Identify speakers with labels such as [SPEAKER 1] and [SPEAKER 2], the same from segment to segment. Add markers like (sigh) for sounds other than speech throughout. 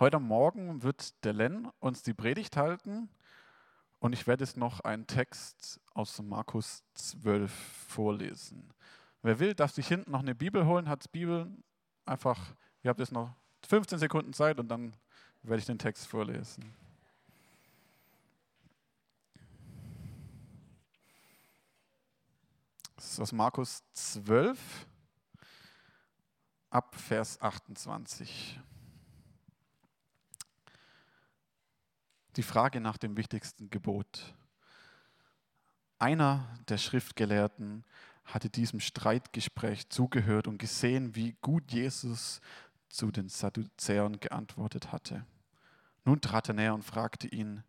[SPEAKER 1] Heute Morgen wird der Len uns die Predigt halten und ich werde jetzt noch einen Text aus Markus 12 vorlesen. Wer will, darf sich hinten noch eine Bibel holen, hat Bibel einfach, ihr habt jetzt noch 15 Sekunden Zeit und dann werde ich den Text vorlesen. Das ist aus Markus 12 ab Vers 28. Die Frage nach dem wichtigsten Gebot. Einer der Schriftgelehrten hatte diesem Streitgespräch zugehört und gesehen, wie gut Jesus zu den Sadduzäern geantwortet hatte. Nun trat er näher und fragte ihn,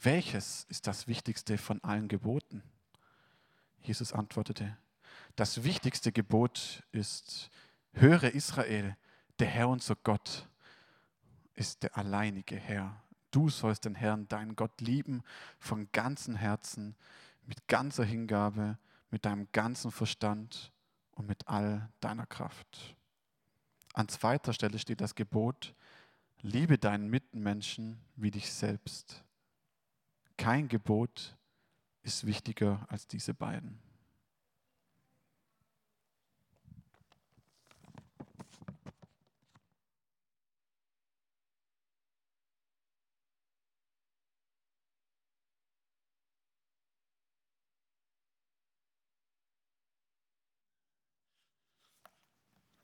[SPEAKER 1] welches ist das wichtigste von allen Geboten? Jesus antwortete, das wichtigste Gebot ist, höre Israel, der Herr unser Gott ist der alleinige Herr. Du sollst den Herrn, deinen Gott, lieben von ganzem Herzen, mit ganzer Hingabe, mit deinem ganzen Verstand und mit all deiner Kraft. An zweiter Stelle steht das Gebot, liebe deinen Mitmenschen wie dich selbst. Kein Gebot ist wichtiger als diese beiden.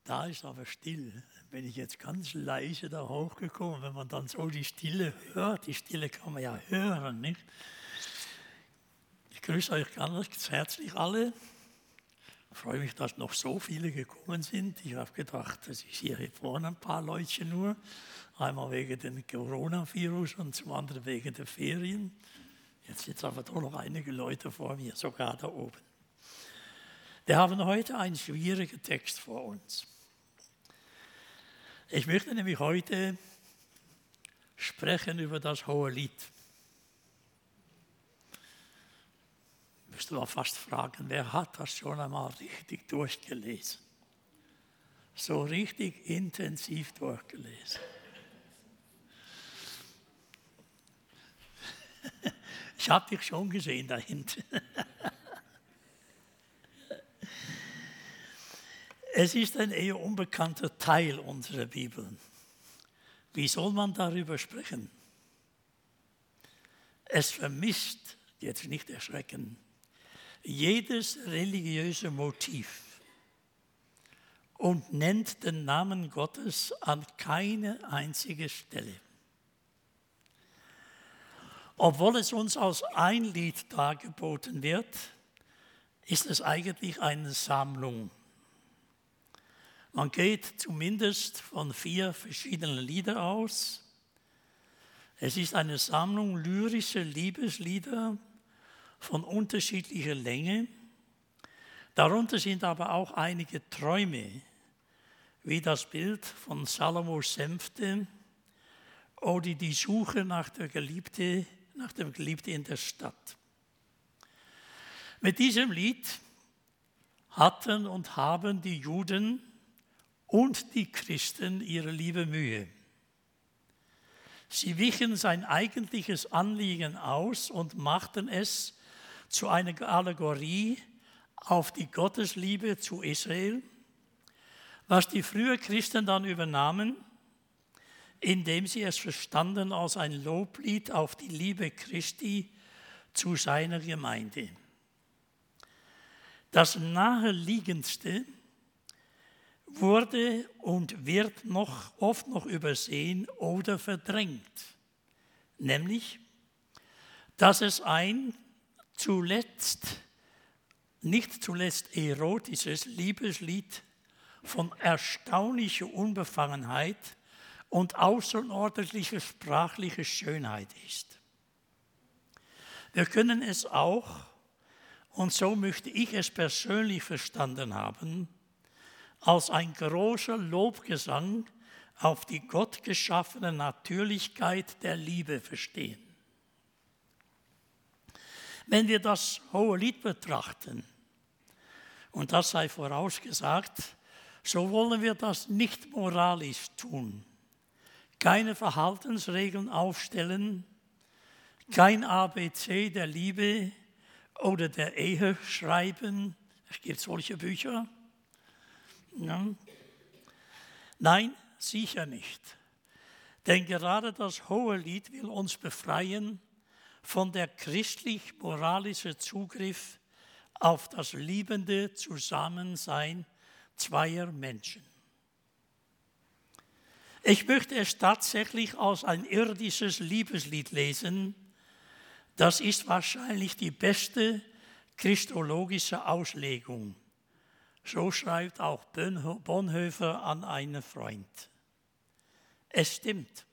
[SPEAKER 2] Da ist aber still. Bin ich jetzt ganz leise da hochgekommen, wenn man dann so die Stille hört, die Stille kann man ja hören, nicht? Ich grüße euch ganz herzlich alle. Ich freue mich, dass noch so viele gekommen sind. Ich habe gedacht, das ist hier vorne ein paar Leute nur. Einmal wegen dem Coronavirus und zum anderen wegen der Ferien. Jetzt sind aber doch noch einige Leute vor mir, sogar da oben. Wir haben heute einen schwierigen Text vor uns. Ich möchte nämlich heute sprechen über das hohe Lied. Müsste mal fast fragen, wer hat das schon einmal richtig durchgelesen? So richtig intensiv durchgelesen. (laughs) Ich habe dich schon gesehen da hinten. (laughs) Es ist ein eher unbekannter Teil unserer Bibel. Wie soll man darüber sprechen? Es vermisst, jetzt nicht erschrecken, jedes religiöse Motiv und nennt den Namen Gottes an keine einzige Stelle. Obwohl es uns als ein Lied dargeboten wird, ist es eigentlich eine Sammlung man geht zumindest von vier verschiedenen Liedern aus. Es ist eine Sammlung lyrischer Liebeslieder von unterschiedlicher Länge. Darunter sind aber auch einige Träume, wie das Bild von Salomos Sänfte oder die Suche nach, der Geliebte, nach dem Geliebten in der Stadt. Mit diesem Lied hatten und haben die Juden und die Christen ihre liebe Mühe. Sie wichen sein eigentliches Anliegen aus und machten es zu einer Allegorie auf die Gottesliebe zu Israel, was die frühen Christen dann übernahmen, indem sie es verstanden als ein Loblied auf die Liebe Christi zu seiner Gemeinde. Das naheliegendste wurde und wird noch oft noch übersehen oder verdrängt. Nämlich, dass es ein zuletzt, nicht zuletzt erotisches Liebeslied von erstaunlicher Unbefangenheit und außerordentlicher sprachlicher Schönheit ist. Wir können es auch, und so möchte ich es persönlich verstanden haben, als ein großer Lobgesang auf die gottgeschaffene Natürlichkeit der Liebe verstehen. Wenn wir das hohe Lied betrachten, und das sei vorausgesagt, so wollen wir das nicht moralisch tun. keine Verhaltensregeln aufstellen, kein ABC der Liebe oder der Ehe schreiben. Es gibt solche Bücher. Ja. Nein, sicher nicht. Denn gerade das Hohelied will uns befreien von der christlich-moralische Zugriff auf das liebende Zusammensein zweier Menschen. Ich möchte es tatsächlich als ein irdisches Liebeslied lesen. Das ist wahrscheinlich die beste christologische Auslegung. So schreibt auch Bonhoeffer an einen Freund. Es stimmt.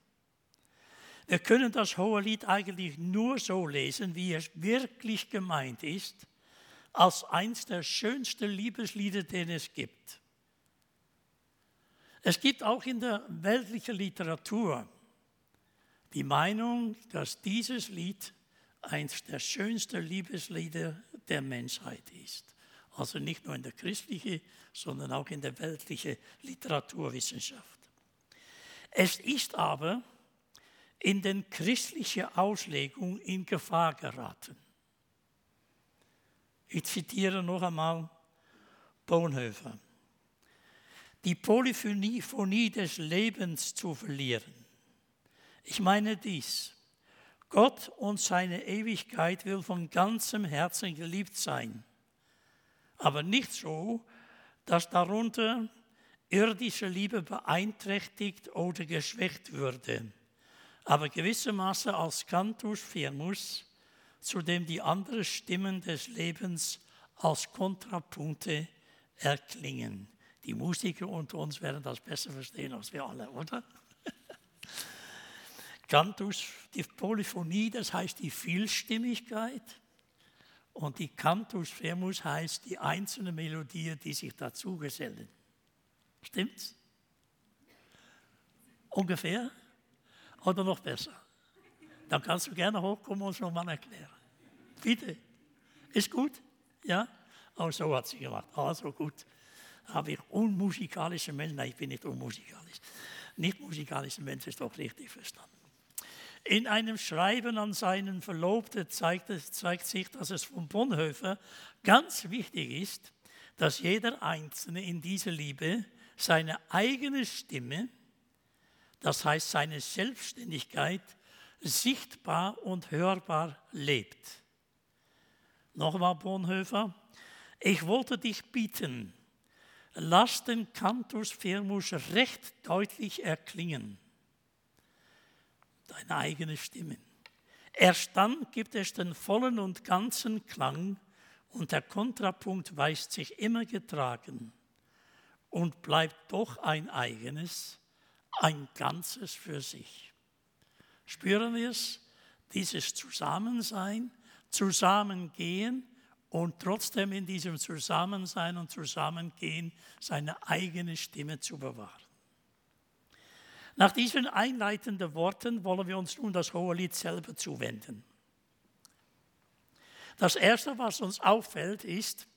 [SPEAKER 2] Wir können das hohe Lied eigentlich nur so lesen, wie es wirklich gemeint ist, als eines der schönsten Liebeslieder, den es gibt. Es gibt auch in der weltlichen Literatur die Meinung, dass dieses Lied eines der schönsten Liebeslieder der Menschheit ist. Also nicht nur in der christlichen, sondern auch in der weltlichen Literaturwissenschaft. Es ist aber in den christlichen Auslegung in Gefahr geraten. Ich zitiere noch einmal Bonhoeffer. Die Polyphonie des Lebens zu verlieren. Ich meine dies. Gott und seine Ewigkeit will von ganzem Herzen geliebt sein, aber nicht so, dass darunter irdische Liebe beeinträchtigt oder geschwächt würde, aber gewissermaßen als Cantus firmus, zu dem die anderen Stimmen des Lebens als Kontrapunkte erklingen. Die Musiker unter uns werden das besser verstehen als wir alle, oder? (laughs) Cantus, die Polyphonie, das heißt die Vielstimmigkeit. Und die Cantus firmus heißt die einzelnen Melodien, die sich dazu gesellen. Stimmt's? Ungefähr? Oder noch besser? Dann kannst du gerne hochkommen und es nochmal erklären. Bitte. Ist gut? Ja? Oh, so hat sie gemacht. Also gut. Habe ich unmusikalische Menschen, nein, ich bin nicht unmusikalisch. Nicht musikalische Menschen ist doch richtig verstanden. In einem Schreiben an seinen Verlobten zeigt, zeigt sich, dass es von Bonhoeffer ganz wichtig ist, dass jeder Einzelne in dieser Liebe seine eigene Stimme, das heißt seine Selbstständigkeit, sichtbar und hörbar lebt. Nochmal Bonhoeffer, ich wollte dich bitten, lass den Cantus Firmus recht deutlich erklingen. Deine eigene Stimme. Erst dann gibt es den vollen und ganzen Klang und der Kontrapunkt weist sich immer getragen und bleibt doch ein eigenes, ein Ganzes für sich. Spüren wir es? Dieses Zusammensein, Zusammengehen und trotzdem in diesem Zusammensein und Zusammengehen seine eigene Stimme zu bewahren. Nach diesen einleitenden Worten wollen wir uns nun das Hohe Lied selber zuwenden. Das Erste, was uns auffällt, ist,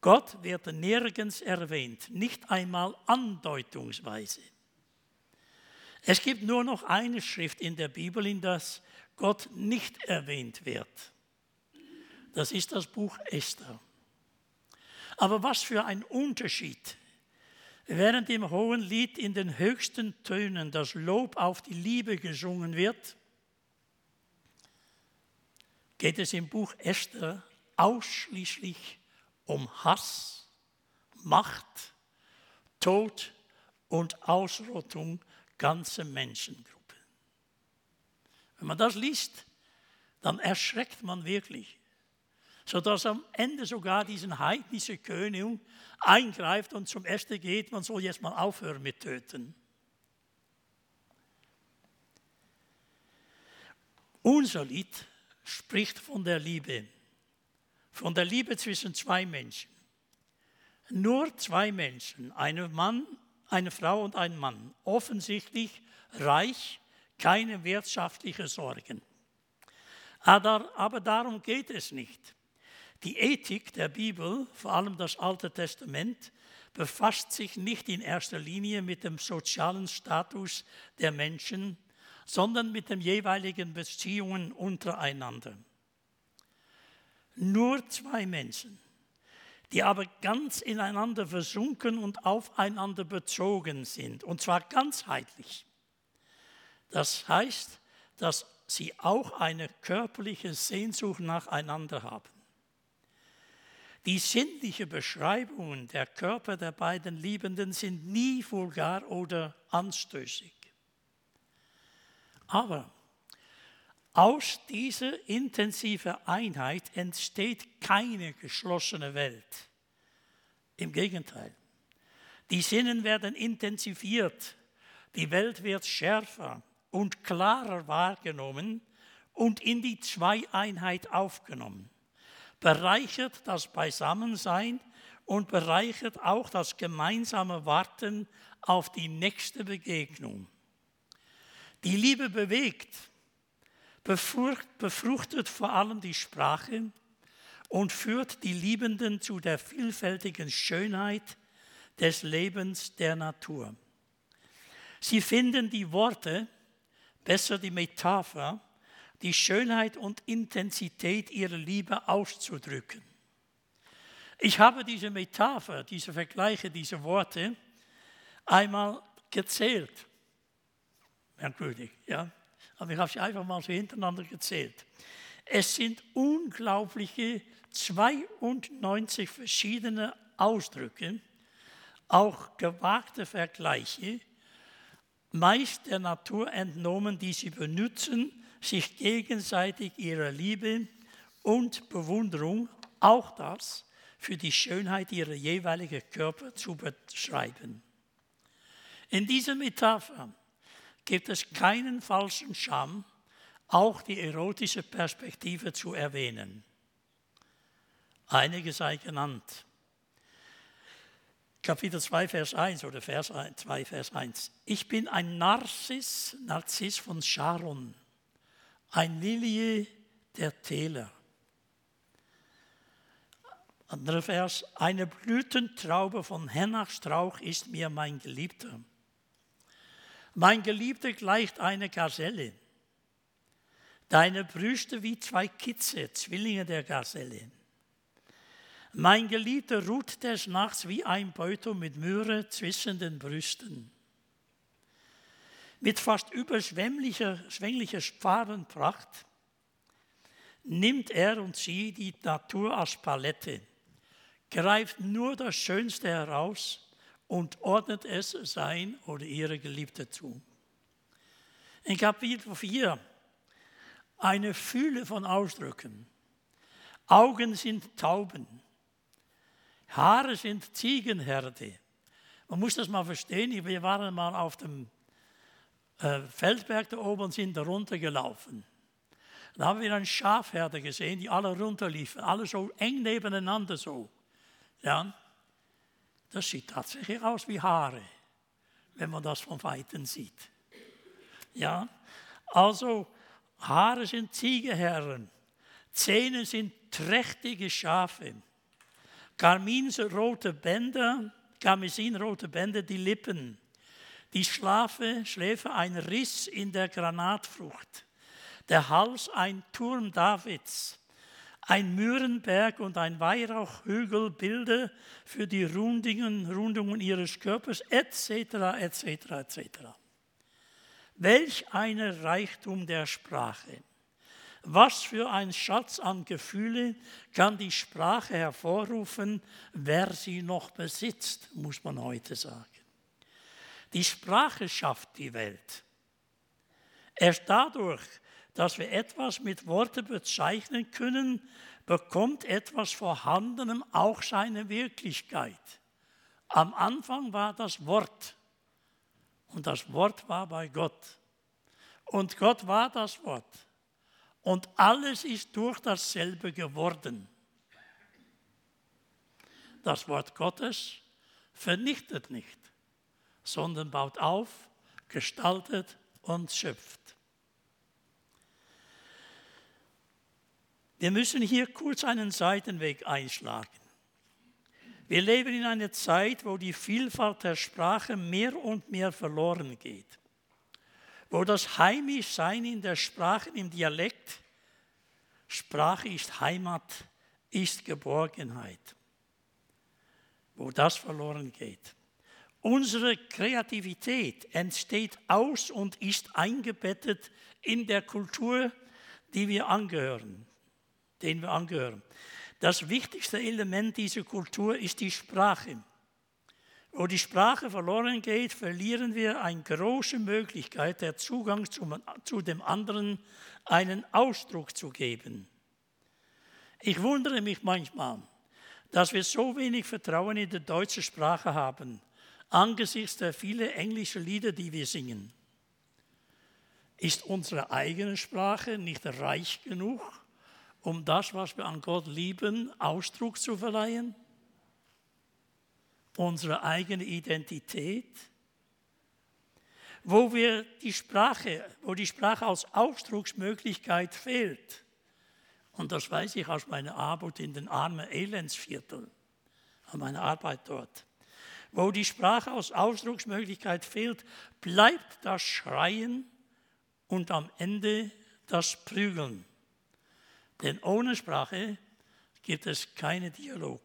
[SPEAKER 2] Gott wird nirgends erwähnt, nicht einmal andeutungsweise. Es gibt nur noch eine Schrift in der Bibel, in der Gott nicht erwähnt wird. Das ist das Buch Esther. Aber was für ein Unterschied. Während im hohen Lied in den höchsten Tönen das Lob auf die Liebe gesungen wird, geht es im Buch Esther ausschließlich um Hass, Macht, Tod und Ausrottung ganzer Menschengruppen. Wenn man das liest, dann erschreckt man wirklich, sodass am Ende sogar diesen heidnischen König eingreift und zum Ersten geht, man soll jetzt mal aufhören mit Töten. Unser Lied spricht von der Liebe von der Liebe zwischen zwei Menschen. Nur zwei Menschen, ein Mann, eine Frau und ein Mann, offensichtlich reich, keine wirtschaftlichen Sorgen. Aber darum geht es nicht. Die Ethik der Bibel, vor allem das Alte Testament, befasst sich nicht in erster Linie mit dem sozialen Status der Menschen, sondern mit den jeweiligen Beziehungen untereinander. Nur zwei Menschen, die aber ganz ineinander versunken und aufeinander bezogen sind, und zwar ganzheitlich. Das heißt, dass sie auch eine körperliche Sehnsucht nacheinander haben. Die sinnliche Beschreibungen der Körper der beiden Liebenden sind nie vulgar oder anstößig. Aber aus dieser intensiven Einheit entsteht keine geschlossene Welt. Im Gegenteil, die Sinnen werden intensiviert, die Welt wird schärfer und klarer wahrgenommen und in die Zweieinheit aufgenommen bereichert das Beisammensein und bereichert auch das gemeinsame Warten auf die nächste Begegnung. Die Liebe bewegt, befruchtet vor allem die Sprache und führt die Liebenden zu der vielfältigen Schönheit des Lebens der Natur. Sie finden die Worte, besser die Metapher, die Schönheit und Intensität ihrer Liebe auszudrücken. Ich habe diese Metapher, diese Vergleiche, diese Worte einmal gezählt. Merkwürdig, ja. Aber ich habe sie einfach mal so hintereinander gezählt. Es sind unglaubliche 92 verschiedene Ausdrücke, auch gewagte Vergleiche, meist der Natur entnommen, die sie benutzen, sich gegenseitig ihrer Liebe und Bewunderung, auch das, für die Schönheit ihrer jeweiligen Körper zu beschreiben. In dieser Metapher gibt es keinen falschen Scham, auch die erotische Perspektive zu erwähnen. Einige sei genannt. Kapitel 2, Vers 1 oder Vers 2, Vers 1. Ich bin ein Narziss, Narziss von Sharon, ein Lilie der Täler. Anderer Vers, eine Blütentraube von Hennachstrauch ist mir mein Geliebter. Mein Geliebter gleicht einer Gazelle. Deine Brüste wie zwei Kitze, Zwillinge der Gazelle. Mein Geliebter ruht des Nachts wie ein Beutel mit Myrrhe zwischen den Brüsten. Mit fast überschwänglicher Farbenpracht nimmt er und sie die Natur als Palette, greift nur das Schönste heraus und ordnet es sein oder ihre Geliebte zu. In Kapitel 4 eine Fülle von Ausdrücken. Augen sind Tauben, Haare sind Ziegenherde. Man muss das mal verstehen. Wir waren mal auf dem äh, Feldberg da oben sind da runtergelaufen. Da haben wir einen Schafherder gesehen, die alle runterliefen, alle so eng nebeneinander so. Ja, das sieht tatsächlich aus wie Haare, wenn man das von Weitem sieht. Ja, also Haare sind Ziegeherren, Zähne sind trächtige Schafe, karminrote Bänder, karmesinrote Bänder die Lippen, die Schlafe, Schläfe ein Riss in der Granatfrucht, der Hals ein Turm Davids, ein Mührenberg und ein Weihrauchhügel Bilder für die Rundungen, Rundungen ihres Körpers, etc., etc., etc. Welch ein Reichtum der Sprache. Was für ein Schatz an Gefühle kann die Sprache hervorrufen, wer sie noch besitzt, muss man heute sagen. Die Sprache schafft die Welt. Erst dadurch, dass wir etwas mit Worten bezeichnen können, bekommt etwas Vorhandenem auch seine Wirklichkeit. Am Anfang war das Wort und das Wort war bei Gott. Und Gott war das Wort. Und alles ist durch dasselbe geworden. Das Wort Gottes vernichtet nicht sondern baut auf, gestaltet und schöpft. Wir müssen hier kurz einen Seitenweg einschlagen. Wir leben in einer Zeit, wo die Vielfalt der Sprache mehr und mehr verloren geht, wo das Heimischsein in der Sprache, im Dialekt, Sprache ist Heimat, ist Geborgenheit, wo das verloren geht. Unsere Kreativität entsteht aus und ist eingebettet in der Kultur, die wir angehören, den wir angehören. Das wichtigste Element dieser Kultur ist die Sprache. Wo die Sprache verloren geht, verlieren wir eine große Möglichkeit, der Zugang zu dem anderen einen Ausdruck zu geben. Ich wundere mich manchmal, dass wir so wenig Vertrauen in die deutsche Sprache haben, angesichts der vielen englischen Lieder, die wir singen. Ist unsere eigene Sprache nicht reich genug, um das, was wir an Gott lieben, Ausdruck zu verleihen? Unsere eigene Identität? Wo wir die Sprache, wo die Sprache als Ausdrucksmöglichkeit fehlt, und das weiß ich aus meiner Arbeit in den armen Elendsvierteln, an meiner Arbeit dort. Wo die Sprache als Ausdrucksmöglichkeit fehlt, bleibt das Schreien und am Ende das Prügeln. Denn ohne Sprache gibt es keinen Dialog.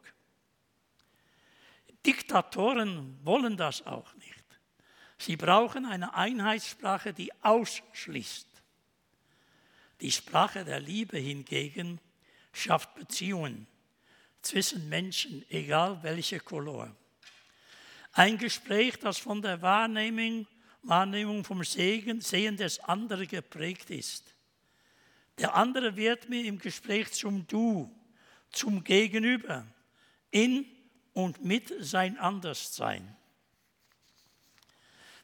[SPEAKER 2] Diktatoren wollen das auch nicht. Sie brauchen eine Einheitssprache, die ausschließt. Die Sprache der Liebe hingegen schafft Beziehungen zwischen Menschen, egal welche Color. Ein Gespräch, das von der Wahrnehmung, Wahrnehmung vom Segen, Sehen des anderen geprägt ist. Der andere wird mir im Gespräch zum Du, zum Gegenüber, in und mit sein Anderssein.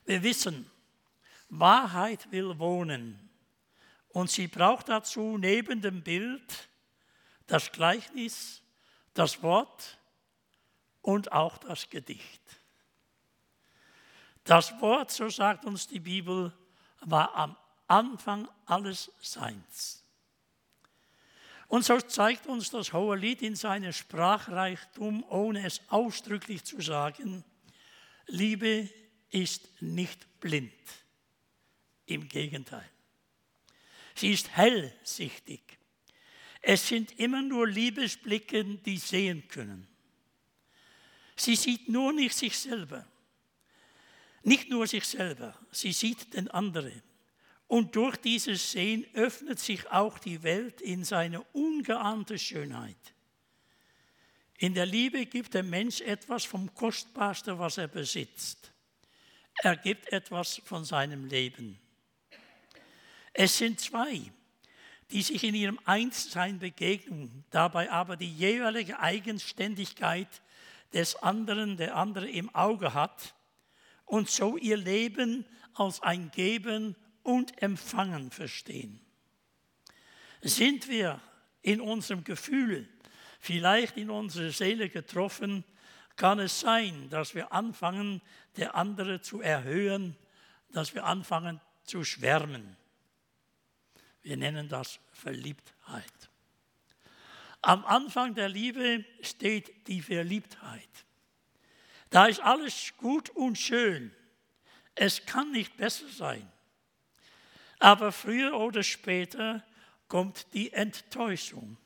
[SPEAKER 2] Wir wissen, Wahrheit will wohnen. Und sie braucht dazu neben dem Bild das Gleichnis, das Wort und auch das Gedicht. Das Wort, so sagt uns die Bibel, war am Anfang alles Seins. Und so zeigt uns das Hohe Lied in seinem Sprachreichtum, ohne es ausdrücklich zu sagen, Liebe ist nicht blind. Im Gegenteil. Sie ist hellsichtig. Es sind immer nur Liebesblicke, die sehen können. Sie sieht nur nicht sich selber. Nicht nur sich selber, sie sieht den anderen. Und durch dieses Sehen öffnet sich auch die Welt in seine ungeahnte Schönheit. In der Liebe gibt der Mensch etwas vom Kostbarsten, was er besitzt. Er gibt etwas von seinem Leben. Es sind zwei, die sich in ihrem Einssein begegnen, dabei aber die jeweilige Eigenständigkeit des anderen, der andere im Auge hat und so ihr Leben als ein Geben und Empfangen verstehen. Sind wir in unserem Gefühl, vielleicht in unserer Seele getroffen, kann es sein, dass wir anfangen, der andere zu erhöhen, dass wir anfangen zu schwärmen. Wir nennen das Verliebtheit. Am Anfang der Liebe steht die Verliebtheit. Da ist alles gut und schön. Es kann nicht besser sein. Aber früher oder später kommt die Enttäuschung.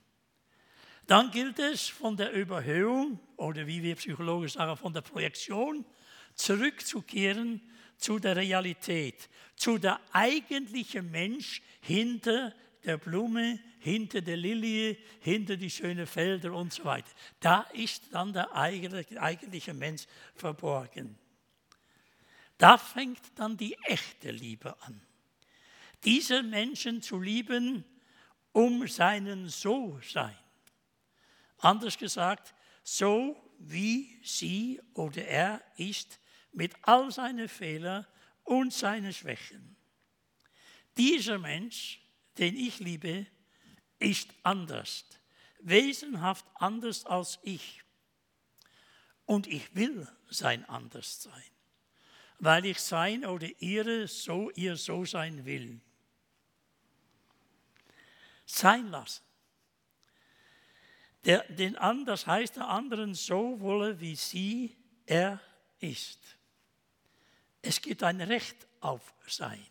[SPEAKER 2] Dann gilt es von der Überhöhung oder wie wir Psychologen sagen, von der Projektion zurückzukehren zu der Realität, zu der eigentlichen Mensch hinter der Blume, hinter der Lilie, hinter die schönen Felder und so weiter. Da ist dann der eigentliche Mensch verborgen. Da fängt dann die echte Liebe an. Diese Menschen zu lieben um seinen So-Sein. Anders gesagt, so wie sie oder er ist, mit all seinen Fehlern und seinen Schwächen. Dieser Mensch, den ich liebe, ist anders, wesenhaft anders als ich. Und ich will sein anders sein, weil ich sein oder ihre so ihr so sein will. Sein lassen. Der, den das heißt, der anderen so wolle, wie sie, er ist. Es gibt ein Recht auf Sein.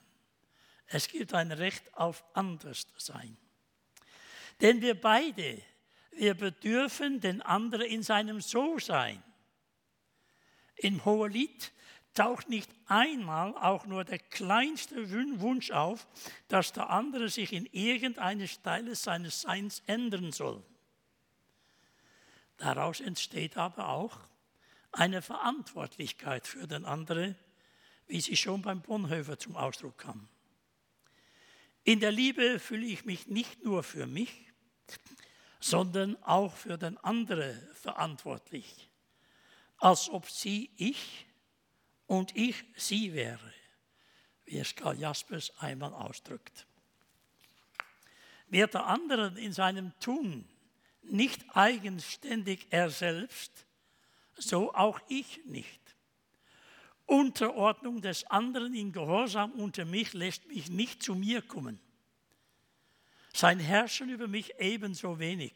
[SPEAKER 2] Es gibt ein Recht auf Anderssein. Denn wir beide, wir bedürfen den anderen in seinem So-Sein. Im Hohelied taucht nicht einmal auch nur der kleinste Wunsch auf, dass der andere sich in irgendeine Stelle seines Seins ändern soll. Daraus entsteht aber auch eine Verantwortlichkeit für den anderen, wie sie schon beim Bonhoeffer zum Ausdruck kam. In der Liebe fühle ich mich nicht nur für mich, sondern auch für den anderen verantwortlich, als ob sie ich und ich sie wäre, wie es Karl Jaspers einmal ausdrückt. Wird der andere in seinem Tun nicht eigenständig er selbst, so auch ich nicht. Unterordnung des anderen in Gehorsam unter mich lässt mich nicht zu mir kommen. Sein Herrschen über mich ebenso wenig.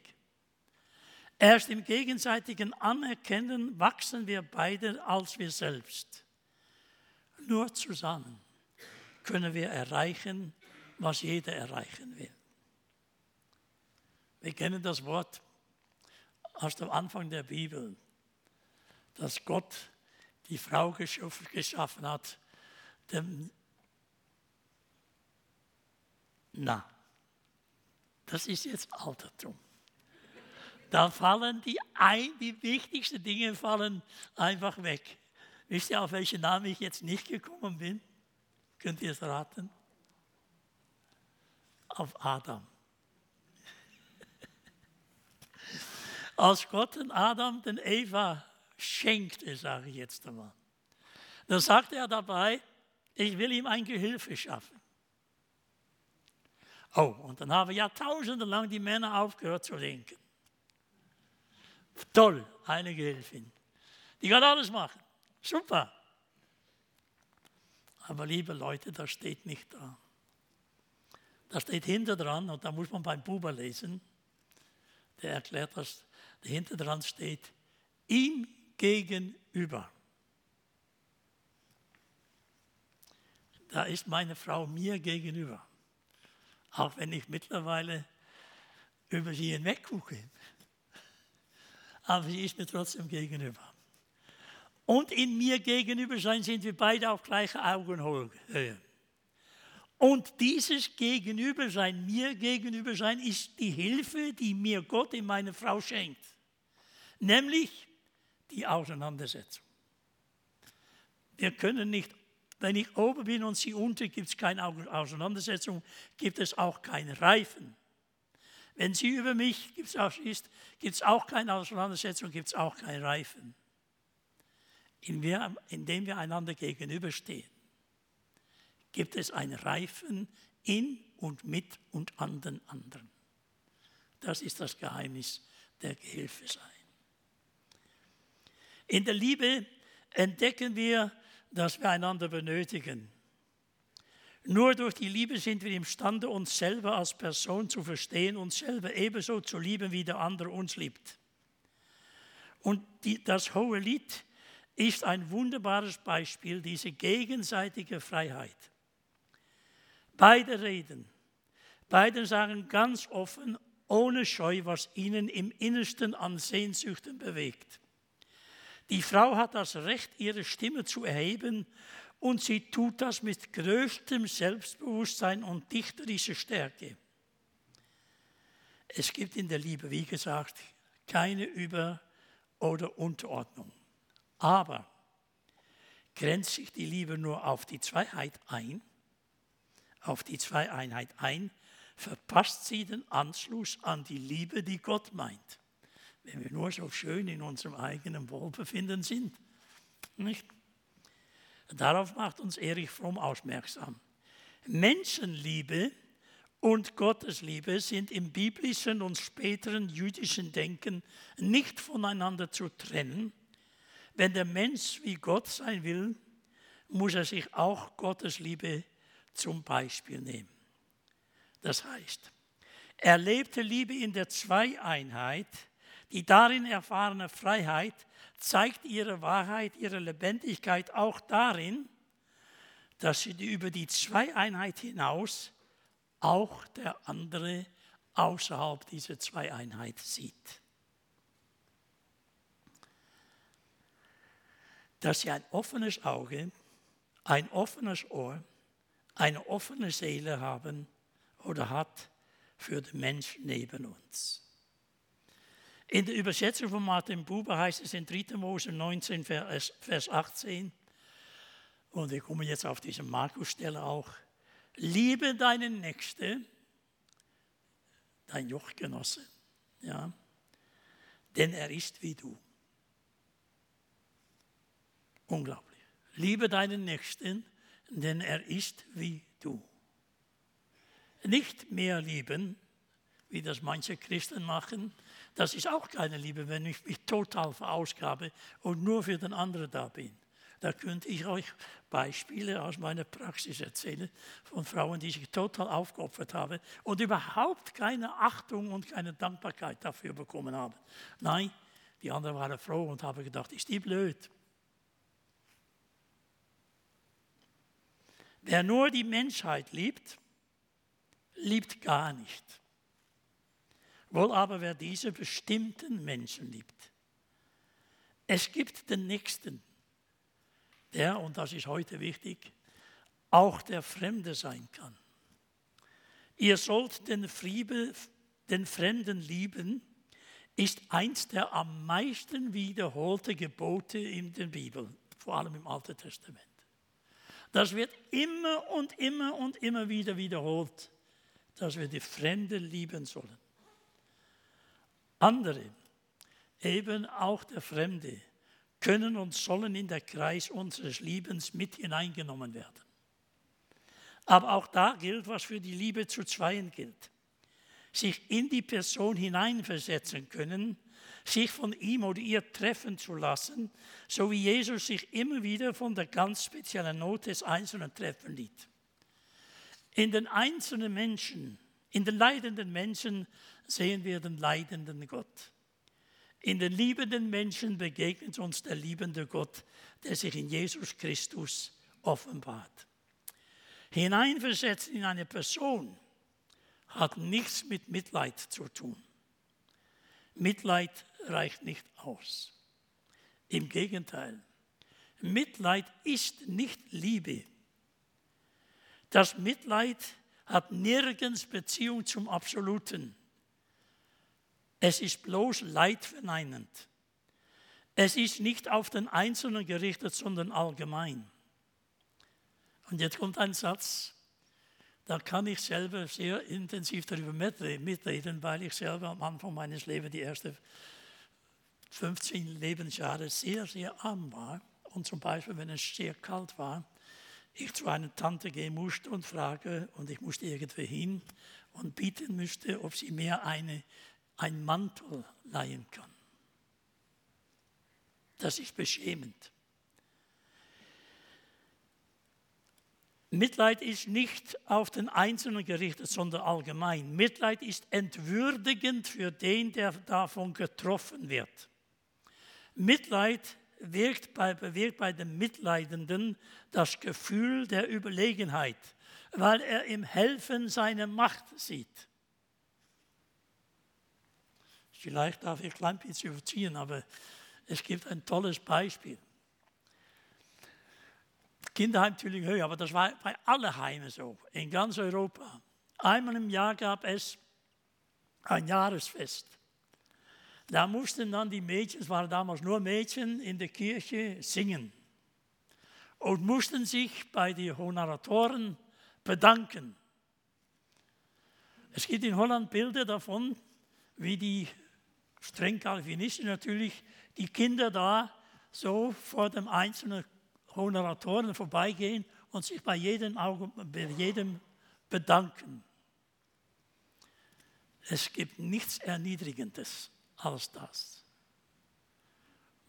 [SPEAKER 2] Erst im gegenseitigen Anerkennen wachsen wir beide als wir selbst. Nur zusammen können wir erreichen, was jeder erreichen will. Wir kennen das Wort aus dem Anfang der Bibel, dass Gott die Frau geschaffen hat. Dem Na, das ist jetzt Altertum. Da fallen die, ein, die wichtigsten Dinge fallen einfach weg. Wisst ihr, auf welchen Namen ich jetzt nicht gekommen bin? Könnt ihr es raten? Auf Adam. (laughs) Als Gott den Adam den Eva schenkte, sage ich jetzt einmal, dann sagte er dabei, ich will ihm ein Gehilfe schaffen. Oh, und dann haben Jahrtausende lang die Männer aufgehört zu denken. Toll, eine Gehilfin. Die kann alles machen. Super. Aber liebe Leute, das steht nicht da. Da steht hinter dran, und da muss man beim Buber lesen, der erklärt das, dahinter dran steht, ihm gegenüber. Da ist meine Frau mir gegenüber. Auch wenn ich mittlerweile über sie hinweg gucke. Aber sie ist mir trotzdem gegenüber. Und in mir gegenüber sein sind wir beide auf gleicher Augenhöhe. Und dieses Gegenübersein, mir Gegenübersein, ist die Hilfe, die mir Gott in meine Frau schenkt. Nämlich die Auseinandersetzung. Wir können nicht, wenn ich oben bin und sie unten, gibt es keine Auseinandersetzung, gibt es auch kein Reifen. Wenn sie über mich gibt es auch keine Auseinandersetzung, gibt es auch kein Reifen indem wir einander gegenüberstehen, gibt es ein Reifen in und mit und an den anderen. Das ist das Geheimnis der Gehilfe sein. In der Liebe entdecken wir, dass wir einander benötigen. Nur durch die Liebe sind wir imstande, uns selber als Person zu verstehen, uns selber ebenso zu lieben, wie der andere uns liebt. Und die, das hohe Lied ist ein wunderbares Beispiel, diese gegenseitige Freiheit. Beide reden, beide sagen ganz offen, ohne Scheu, was ihnen im Innersten an Sehnsüchten bewegt. Die Frau hat das Recht, ihre Stimme zu erheben und sie tut das mit größtem Selbstbewusstsein und dichterischer Stärke. Es gibt in der Liebe, wie gesagt, keine Über- oder Unterordnung. Aber grenzt sich die Liebe nur auf die Zweiheit ein, auf die Zweieinheit ein, verpasst sie den Anschluss an die Liebe, die Gott meint. Wenn wir nur so schön in unserem eigenen Wohlbefinden sind. Nicht? Darauf macht uns Erich Fromm aufmerksam. Menschenliebe und Gottesliebe sind im biblischen und späteren jüdischen Denken nicht voneinander zu trennen, wenn der Mensch wie Gott sein will, muss er sich auch Gottes Liebe zum Beispiel nehmen. Das heißt, erlebte Liebe in der Zweieinheit Die darin erfahrene Freiheit zeigt ihre Wahrheit, ihre Lebendigkeit auch darin, dass sie über die Zweieinheit hinaus auch der andere außerhalb dieser Zweieinheit sieht. Dass sie ein offenes Auge, ein offenes Ohr, eine offene Seele haben oder hat für den Menschen neben uns. In der Übersetzung von Martin Buber heißt es in 3. Mose 19, Vers 18, und wir kommen jetzt auf diese Markus-Stelle auch, liebe deinen Nächsten, dein Jochgenosse, ja, denn er ist wie du. Unglaublich. Liebe deinen Nächsten, denn er ist wie du. Nicht mehr lieben, wie das manche Christen machen, das ist auch keine Liebe, wenn ich mich total verausgabe und nur für den anderen da bin. Da könnte ich euch Beispiele aus meiner Praxis erzählen von Frauen, die sich total aufgeopfert haben und überhaupt keine Achtung und keine Dankbarkeit dafür bekommen haben. Nein, die anderen waren froh und haben gedacht, ist die blöd. Wer nur die Menschheit liebt, liebt gar nicht. Wohl aber wer diese bestimmten Menschen liebt. Es gibt den Nächsten, der, und das ist heute wichtig, auch der Fremde sein kann. Ihr sollt den, Friebe, den Fremden lieben, ist eins der am meisten wiederholte Gebote in der Bibel, vor allem im Alten Testament. Das wird immer und immer und immer wieder wiederholt, dass wir die Fremden lieben sollen. Andere, eben auch der Fremde, können und sollen in der Kreis unseres Liebens mit hineingenommen werden. Aber auch da gilt, was für die Liebe zu Zweien gilt. Sich in die Person hineinversetzen können, sich von ihm oder ihr treffen zu lassen, so wie Jesus sich immer wieder von der ganz speziellen Not des Einzelnen treffen ließ. In den einzelnen Menschen, in den leidenden Menschen sehen wir den leidenden Gott. In den liebenden Menschen begegnet uns der liebende Gott, der sich in Jesus Christus offenbart. Hineinversetzt in eine Person hat nichts mit Mitleid zu tun. Mitleid reicht nicht aus. Im Gegenteil, Mitleid ist nicht Liebe. Das Mitleid hat nirgends Beziehung zum Absoluten. Es ist bloß leidverneinend. Es ist nicht auf den Einzelnen gerichtet, sondern allgemein. Und jetzt kommt ein Satz, da kann ich selber sehr intensiv darüber mitreden, weil ich selber am Anfang meines Lebens die ersten 15 Lebensjahre sehr, sehr arm war. Und zum Beispiel, wenn es sehr kalt war, ich zu einer Tante gehen musste und frage, und ich musste irgendwie hin und bieten müsste, ob sie mir eine ein Mantel leihen kann. Das ist beschämend. Mitleid ist nicht auf den Einzelnen gerichtet, sondern allgemein. Mitleid ist entwürdigend für den, der davon getroffen wird. Mitleid wirkt bei, bewirkt bei dem Mitleidenden das Gefühl der Überlegenheit, weil er im Helfen seine Macht sieht. Vielleicht darf ich ein bisschen überziehen, aber es gibt ein tolles Beispiel. Kinderheim Tülinghöhe, aber das war bei allen Heimen so, in ganz Europa. Einmal im Jahr gab es ein Jahresfest. Da mussten dann die Mädchen, es waren damals nur Mädchen, in der Kirche singen und mussten sich bei den Honoratoren bedanken. Es gibt in Holland Bilder davon, wie die streng kalvinistisch natürlich, die Kinder da so vor dem einzelnen Honoratoren vorbeigehen und sich bei jedem, bei jedem bedanken. Es gibt nichts Erniedrigendes als das.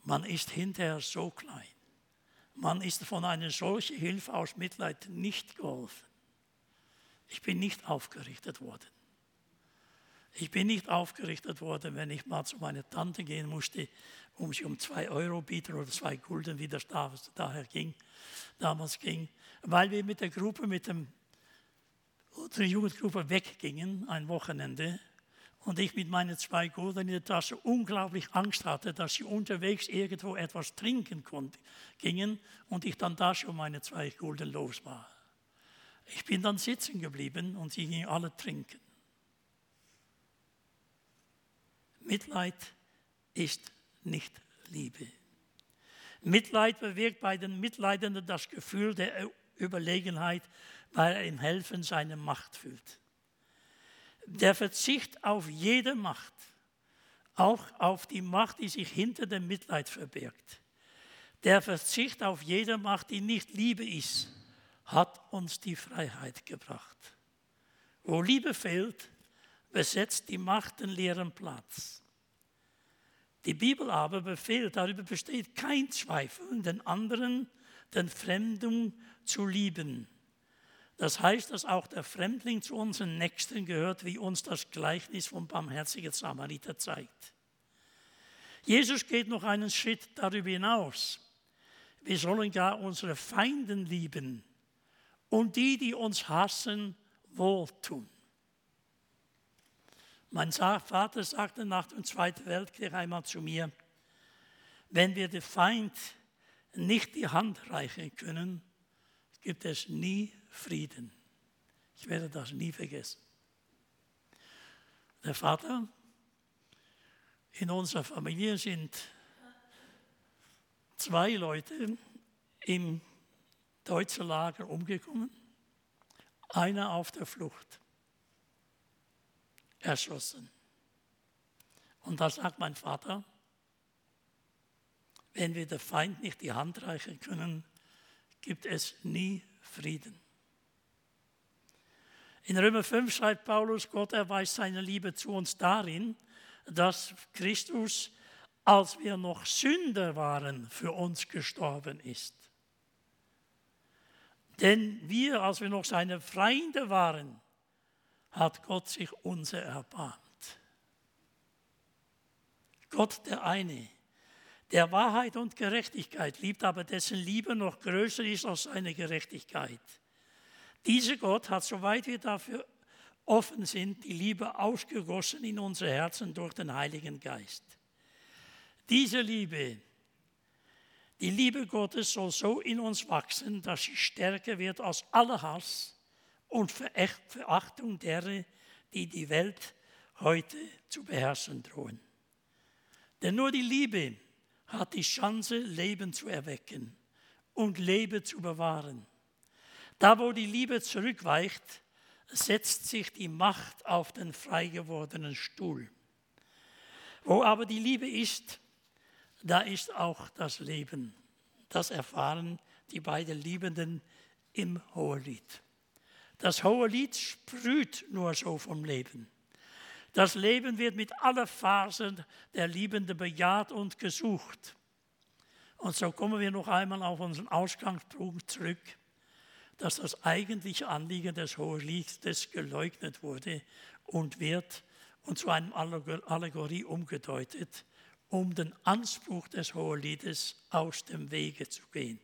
[SPEAKER 2] Man ist hinterher so klein. Man ist von einer solchen Hilfe aus Mitleid nicht geholfen. Ich bin nicht aufgerichtet worden. Ich bin nicht aufgerichtet worden, wenn ich mal zu meiner Tante gehen musste, um sie um zwei Euro bieten oder zwei Gulden, wie das daher ging, damals ging, weil wir mit der Gruppe, mit dem, unserer Jugendgruppe weggingen, ein Wochenende, und ich mit meinen zwei Gulden in der Tasche unglaublich Angst hatte, dass sie unterwegs irgendwo etwas trinken konnten, gingen und ich dann da schon meine zwei Gulden los war. Ich bin dann sitzen geblieben und sie gingen alle trinken. Mitleid ist nicht Liebe. Mitleid bewirkt bei den Mitleidenden das Gefühl der Überlegenheit, weil er im Helfen seine Macht fühlt. Der Verzicht auf jede Macht, auch auf die Macht, die sich hinter dem Mitleid verbirgt, der Verzicht auf jede Macht, die nicht Liebe ist, hat uns die Freiheit gebracht. Wo Liebe fehlt, besetzt die Macht den leeren Platz. Die Bibel aber befehlt, darüber besteht kein Zweifel, den anderen, den Fremden zu lieben. Das heißt, dass auch der Fremdling zu unseren Nächsten gehört, wie uns das Gleichnis vom barmherzigen Samariter zeigt. Jesus geht noch einen Schritt darüber hinaus. Wir sollen gar unsere Feinden lieben und die, die uns hassen, wohltun. Mein Vater sagte nach dem Zweiten Weltkrieg einmal zu mir, wenn wir dem Feind nicht die Hand reichen können, gibt es nie Frieden. Ich werde das nie vergessen. Der Vater in unserer Familie sind zwei Leute im deutschen Lager umgekommen, einer auf der Flucht erschossen. Und da sagt mein Vater, wenn wir dem Feind nicht die Hand reichen können, gibt es nie Frieden. In Römer 5 schreibt Paulus, Gott erweist seine Liebe zu uns darin, dass Christus, als wir noch Sünder waren, für uns gestorben ist. Denn wir, als wir noch seine Freunde waren, hat Gott sich unser erbarmt. Gott der eine, der Wahrheit und Gerechtigkeit liebt, aber dessen Liebe noch größer ist als seine Gerechtigkeit. Dieser Gott hat, soweit wir dafür offen sind, die Liebe ausgegossen in unsere Herzen durch den Heiligen Geist. Diese Liebe, die Liebe Gottes soll so in uns wachsen, dass sie stärker wird als aller Hass und Verachtung derer, die die Welt heute zu beherrschen drohen. Denn nur die Liebe hat die Chance, Leben zu erwecken und Leben zu bewahren. Da, wo die Liebe zurückweicht, setzt sich die Macht auf den frei gewordenen Stuhl. Wo aber die Liebe ist, da ist auch das Leben. Das erfahren die beiden Liebenden im Hohelied. Das hohe Lied sprüht nur so vom Leben. Das Leben wird mit aller Phasen der Liebenden bejaht und gesucht. Und so kommen wir noch einmal auf unseren Ausgangspunkt zurück, dass das eigentliche Anliegen des Hoheliedes geleugnet wurde und wird und zu einem Allegorie umgedeutet, um den Anspruch des Hoheliedes aus dem Wege zu gehen,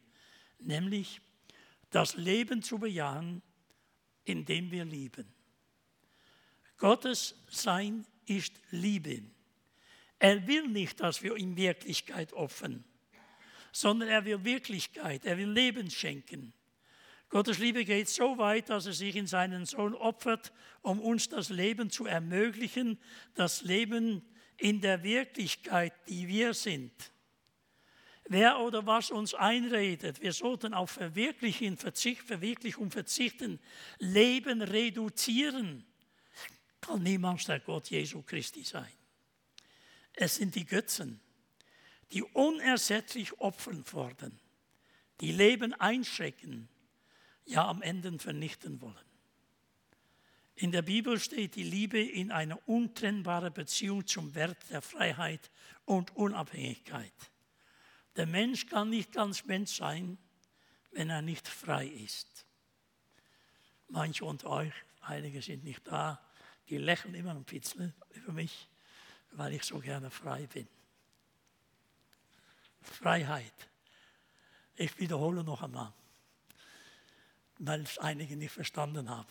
[SPEAKER 2] nämlich das Leben zu bejahen, indem wir lieben. Gottes Sein ist Liebe. Er will nicht, dass wir in Wirklichkeit opfern, sondern er will Wirklichkeit, er will Leben schenken. Gottes Liebe geht so weit, dass er sich in seinen Sohn opfert, um uns das Leben zu ermöglichen, das Leben in der Wirklichkeit, die wir sind. Wer oder was uns einredet, wir sollten auf Verwirklichen, Verzicht, Verwirklichung verzichten, Leben reduzieren, kann niemals der Gott Jesu Christi sein. Es sind die Götzen, die unersättlich opfern fordern, die Leben einschrecken, ja am Ende vernichten wollen. In der Bibel steht die Liebe in einer untrennbaren Beziehung zum Wert der Freiheit und Unabhängigkeit. Der Mensch kann nicht ganz Mensch sein, wenn er nicht frei ist. Manche unter euch, einige sind nicht da, die lächeln immer ein bisschen über mich, weil ich so gerne frei bin. Freiheit. Ich wiederhole noch einmal, weil es einige nicht verstanden haben.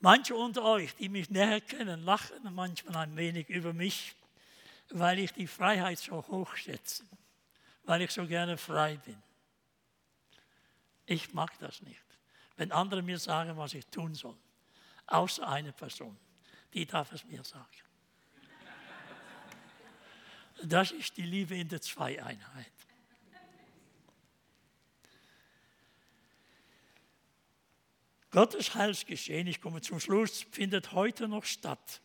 [SPEAKER 2] Manche unter euch, die mich näher kennen, lachen manchmal ein wenig über mich, weil ich die Freiheit so hoch schätze, weil ich so gerne frei bin. Ich mag das nicht, wenn andere mir sagen, was ich tun soll. Außer eine Person, die darf es mir sagen. Das ist die Liebe in der Zweieinheit. Gottes Heilsgeschehen, ich komme zum Schluss, findet heute noch statt,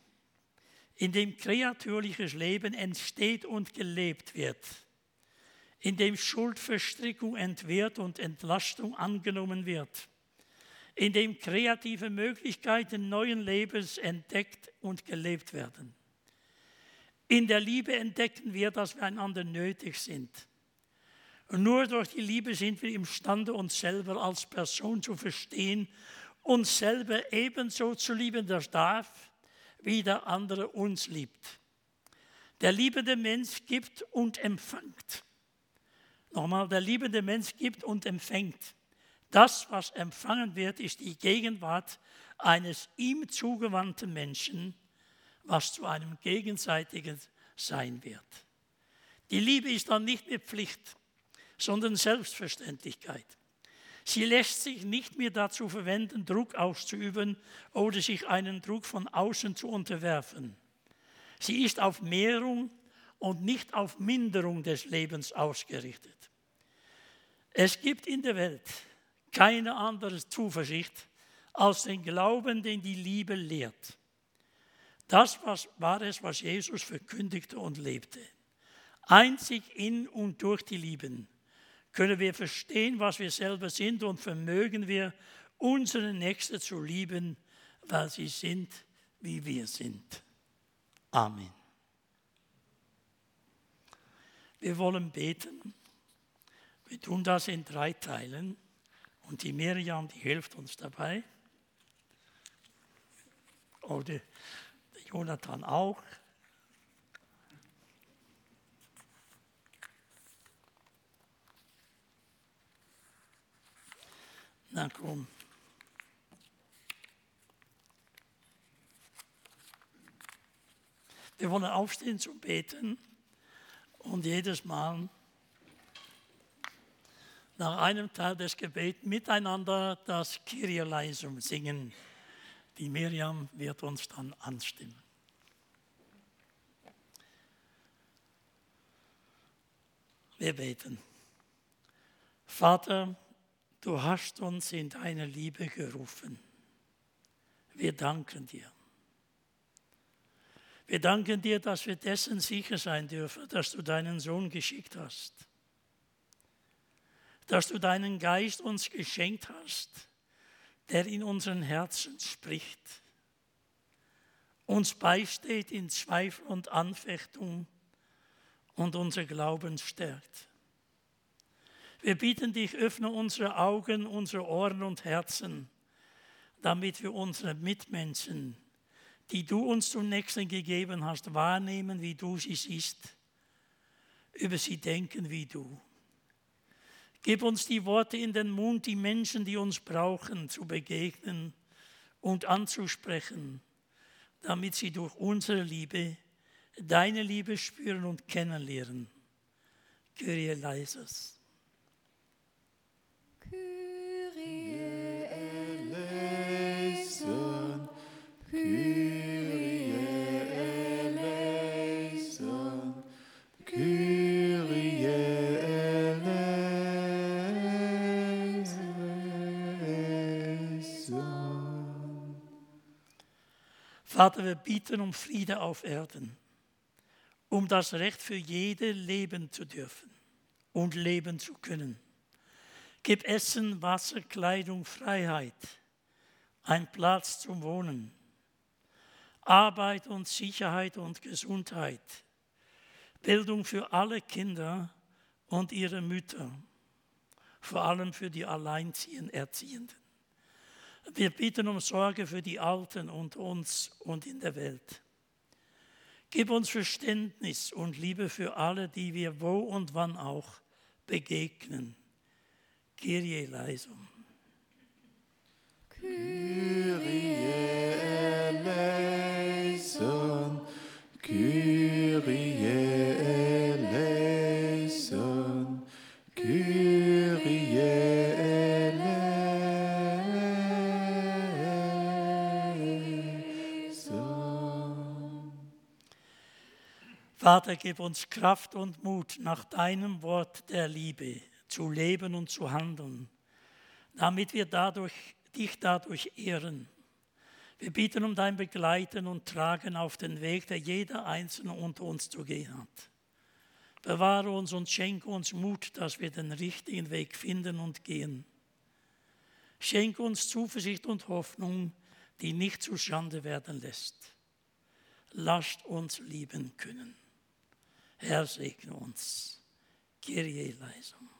[SPEAKER 2] in dem kreatürliches Leben entsteht und gelebt wird, in dem Schuldverstrickung entwehrt und Entlastung angenommen wird, in dem kreative Möglichkeiten neuen Lebens entdeckt und gelebt werden. In der Liebe entdecken wir, dass wir einander nötig sind. Und nur durch die Liebe sind wir imstande, uns selber als Person zu verstehen uns selber ebenso zu lieben das darf, wie der andere uns liebt. Der liebende Mensch gibt und empfängt. Nochmal, der liebende Mensch gibt und empfängt. Das, was empfangen wird, ist die Gegenwart eines ihm zugewandten Menschen, was zu einem gegenseitigen sein wird. Die Liebe ist dann nicht mehr Pflicht, sondern Selbstverständlichkeit. Sie lässt sich nicht mehr dazu verwenden, Druck auszuüben oder sich einen Druck von außen zu unterwerfen. Sie ist auf Mehrung und nicht auf Minderung des Lebens ausgerichtet. Es gibt in der Welt keine andere Zuversicht als den Glauben, den die Liebe lehrt. Das war es, was Jesus verkündigte und lebte. Einzig in und durch die Lieben können wir verstehen, was wir selber sind und vermögen wir, unsere Nächsten zu lieben, weil sie sind, wie wir sind. Amen. Wir wollen beten. Wir tun das in drei Teilen und die Miriam, die hilft uns dabei. Oder Jonathan auch. Na komm. Wir wollen aufstehen zum Beten und jedes Mal nach einem Teil des Gebets miteinander das Kyrie-Leisum singen. Die Miriam wird uns dann anstimmen. Wir beten. Vater, Du hast uns in deine Liebe gerufen. Wir danken dir. Wir danken dir, dass wir dessen sicher sein dürfen, dass du deinen Sohn geschickt hast. Dass du deinen Geist uns geschenkt hast, der in unseren Herzen spricht, uns beisteht in Zweifel und Anfechtung und unser Glauben stärkt. Wir bitten dich, öffne unsere Augen, unsere Ohren und Herzen, damit wir unsere Mitmenschen, die du uns zum Nächsten gegeben hast, wahrnehmen, wie du sie siehst, über sie denken wie du. Gib uns die Worte in den Mund, die Menschen, die uns brauchen, zu begegnen und anzusprechen, damit sie durch unsere Liebe deine Liebe spüren und kennenlernen. Kyrie leises. Vater, wir bieten um Friede auf Erden, um das Recht für jede leben zu dürfen und leben zu können. Gib Essen, Wasser, Kleidung, Freiheit, ein Platz zum Wohnen, Arbeit und Sicherheit und Gesundheit, Bildung für alle Kinder und ihre Mütter, vor allem für die Alleinziehenden. Wir bitten um Sorge für die Alten unter uns und in der Welt. Gib uns Verständnis und Liebe für alle, die wir wo und wann auch begegnen. Kyrie eleison.
[SPEAKER 3] Kyrie Kyrie eleison, Kyrie eleison.
[SPEAKER 2] Vater, gib uns Kraft und Mut, nach deinem Wort der Liebe zu leben und zu handeln, damit wir dadurch, dich dadurch ehren. Wir bitten um dein Begleiten und Tragen auf den Weg, der jeder Einzelne unter uns zu gehen hat. Bewahre uns und schenke uns Mut, dass wir den richtigen Weg finden und gehen. Schenke uns Zuversicht und Hoffnung, die nicht zu Schande werden lässt. Lasst uns lieben können. Herr segne uns. Kyrie eleison.